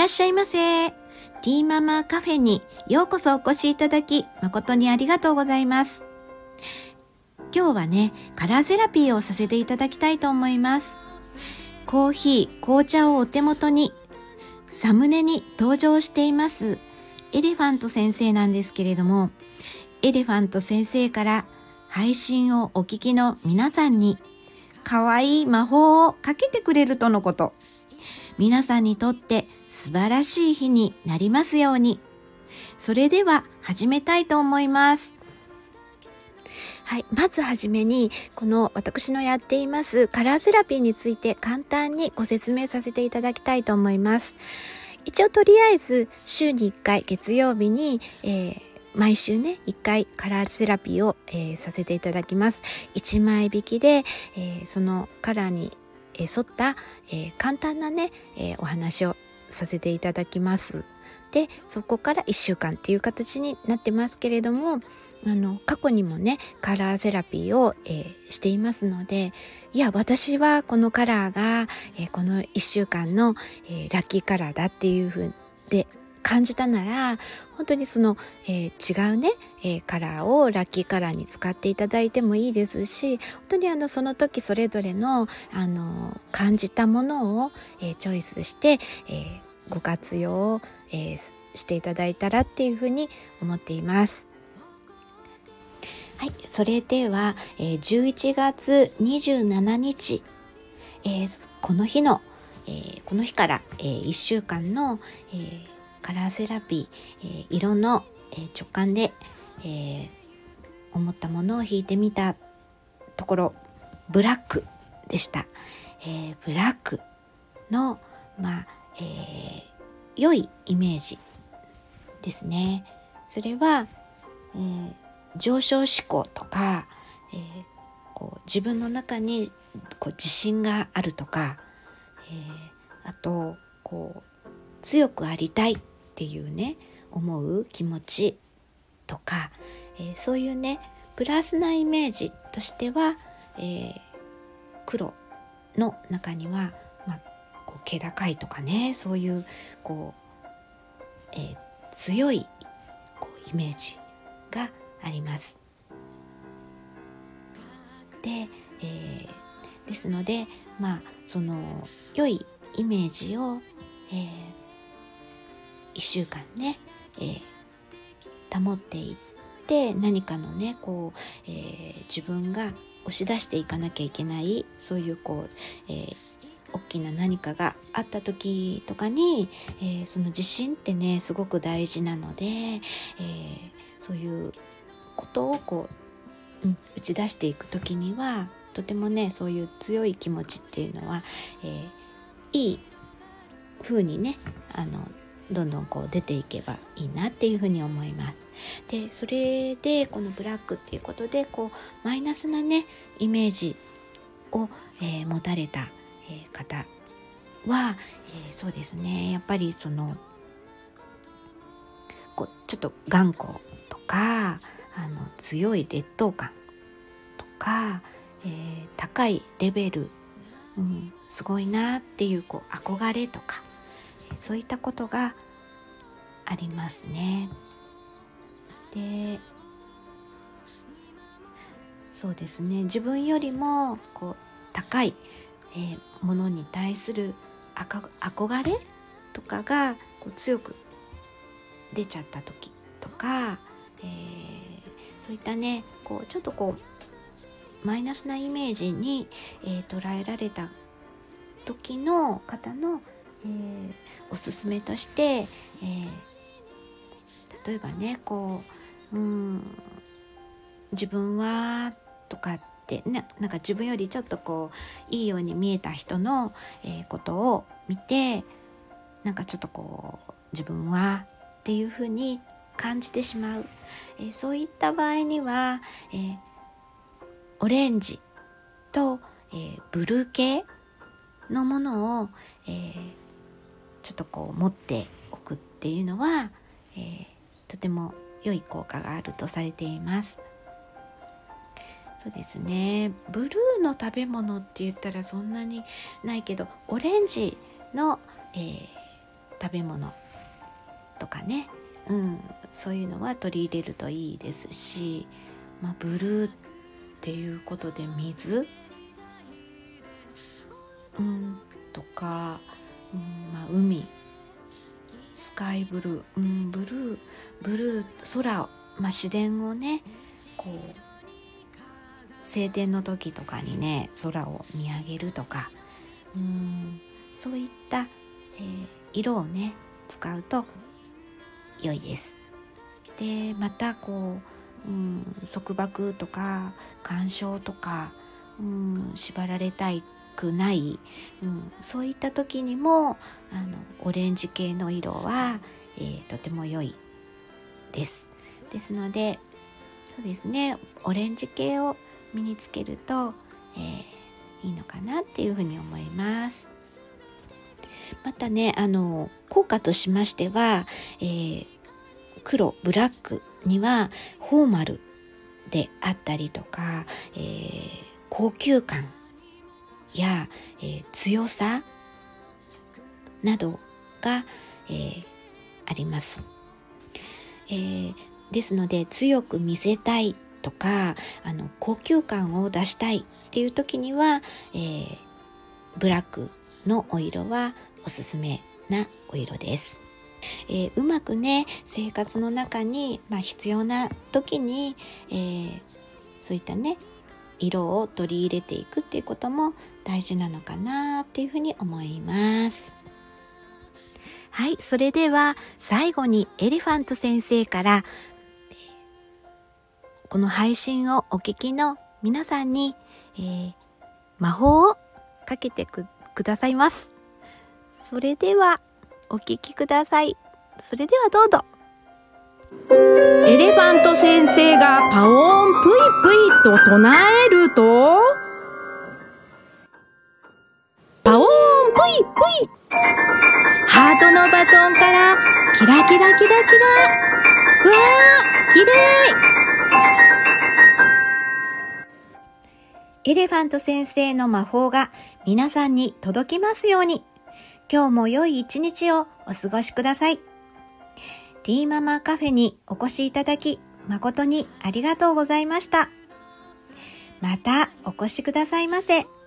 らっしゃいませ。ティーママカフェにようこそお越しいただき、誠にありがとうございます。今日はね、カラーセラピーをさせていただきたいと思います。コーヒー、紅茶をお手元に、サムネに登場していますエレファント先生なんですけれども、エレファント先生から配信をお聞きの皆さんに可愛い魔法をかけてくれるとのこと。皆さんにとって素晴らしい日になりますように。それでは始めたいと思います。はい。まずはじめに、この私のやっていますカラーセラピーについて簡単にご説明させていただきたいと思います。一応とりあえず週に1回月曜日に、えー毎週ね、1回カラーセラピーを、えー、させていただきます。1枚引きで、えー、そのカラーに、え沿った、え簡単なね、えお話をさせていただきます。で、そこから1週間っていう形になってますけれども、あの過去にもねカラーセラピーを、えー、していますのでいや私はこのカラーが、えー、この1週間の、えー、ラッキーカラーだっていうふうで感じたなら本当にその、えー、違うね、えー、カラーをラッキーカラーに使っていただいてもいいですし本当にあのその時それぞれのあの感じたものを、えー、チョイスして、えご活用、えしていただいたらっていうふうに思っています。はい、それでは、え11月27日、えこの日の、えこの日から、え1週間の、えカラーセラピー、え色の、え直感で、え思ったものを引いてみたところブラックでした。えー、ブラックの、まあえー、良いイメージですね。それは、えー、上昇志向とか、えー、こう自分の中にこう自信があるとか、えー、あとこう強くありたいっていうね思う気持ちとか、えー、そういうねプラスなイメージとしては、えー、黒の中には、まあ、こう気高いとかねそういうこう、えー、強いこうイメージがあります。で、え、ですのでまあその良いイメージを、えー、1週間ね、えー、保っていって何かのねこう、えー、自分が押し出していかなきゃいけないそういうこう、えー、大きな何かがあった時とかに、えー、その自信ってねすごく大事なので、えー、そういうことをこう、うん、打ち出していく時にはとてもねそういう強い気持ちっていうのは、えー、いい風にねあのどんどんこう出ていけばいいなっていうふうに思います。でそれでこのブラックっていうことでこうマイナスなねイメージを、えー、持たれた、えー、方は、えー、そうですねやっぱりそのこうちょっと頑固とかあの強い劣等感とか、えー、高いレベル、うん、すごいなっていうこう憧れとかそういったことがありますね。でそうですね自分よりもこう高い、えー、ものに対する憧れとかがこう強く出ちゃった時とか、えーそういったねこうちょっとこうマイナスなイメージに、えー、捉えられた時の方の、えー、おすすめとして、えー、例えばねこううん自分はとかってななんか自分よりちょっとこういいように見えた人の、えー、ことを見てなんかちょっとこう自分はっていうふうに感じてしまう、えー、そういった場合には、えー、オレンジと、えー、ブルー系のものを、えちょっとこう持っておくっていうのは、えとても良い効果があるとされています。そうですね。ブルーの食べ物って言ったらそんなにないけどオレンジの、えー、食べ物とかね、うん、そういうのは取り入れるといいですし、まあ、ブルーっていうことで水、うん、とか、うんまあ、海。スカイブルー、うん、ブルー。ブルー空を、まあ、自然をねこう晴天の時とかにね空を見上げるとか。うんそういった、えー、色をね使うと良いです。でまたこう、うん、束縛とか干渉とか、うん、縛られたいくない、うん、そういった時にもあのオレンジ系の色は、えー、とても良いです。ですのでそうですねオレンジ系を身につけると、えー、いいのかなっていうふうに思います。またねあの効果としましては、えー、黒ブラックにはフォーマルであったりとか、えー、高級感や、えー、強さなどが、えー、あります、えー、ですので強く見せたいとかあの高級感を出したいっていう時には、えー、ブラックのお色はおすすめなお色です。えー、うまくね生活の中に、まあ、必要な時に、えー、そういったね色を取り入れていくっていうことも大事なのかなっていうふうに思います。はい、それでは最後にエレファント先生からこの配信をお聞きの皆さんに、えー、魔法をかけてくださいます。それではお聞きください。それではどうぞ。エレファント先生がパオーンと唱えると、パオーンプイプイハートのバトンからキラキラキラキラわー綺麗エレファント先生の魔法が皆さんに届きますように。今日も良い一日をお過ごしください。ティーママカフェにお越しいただき、誠にありがとうございました。またお越しくださいませ。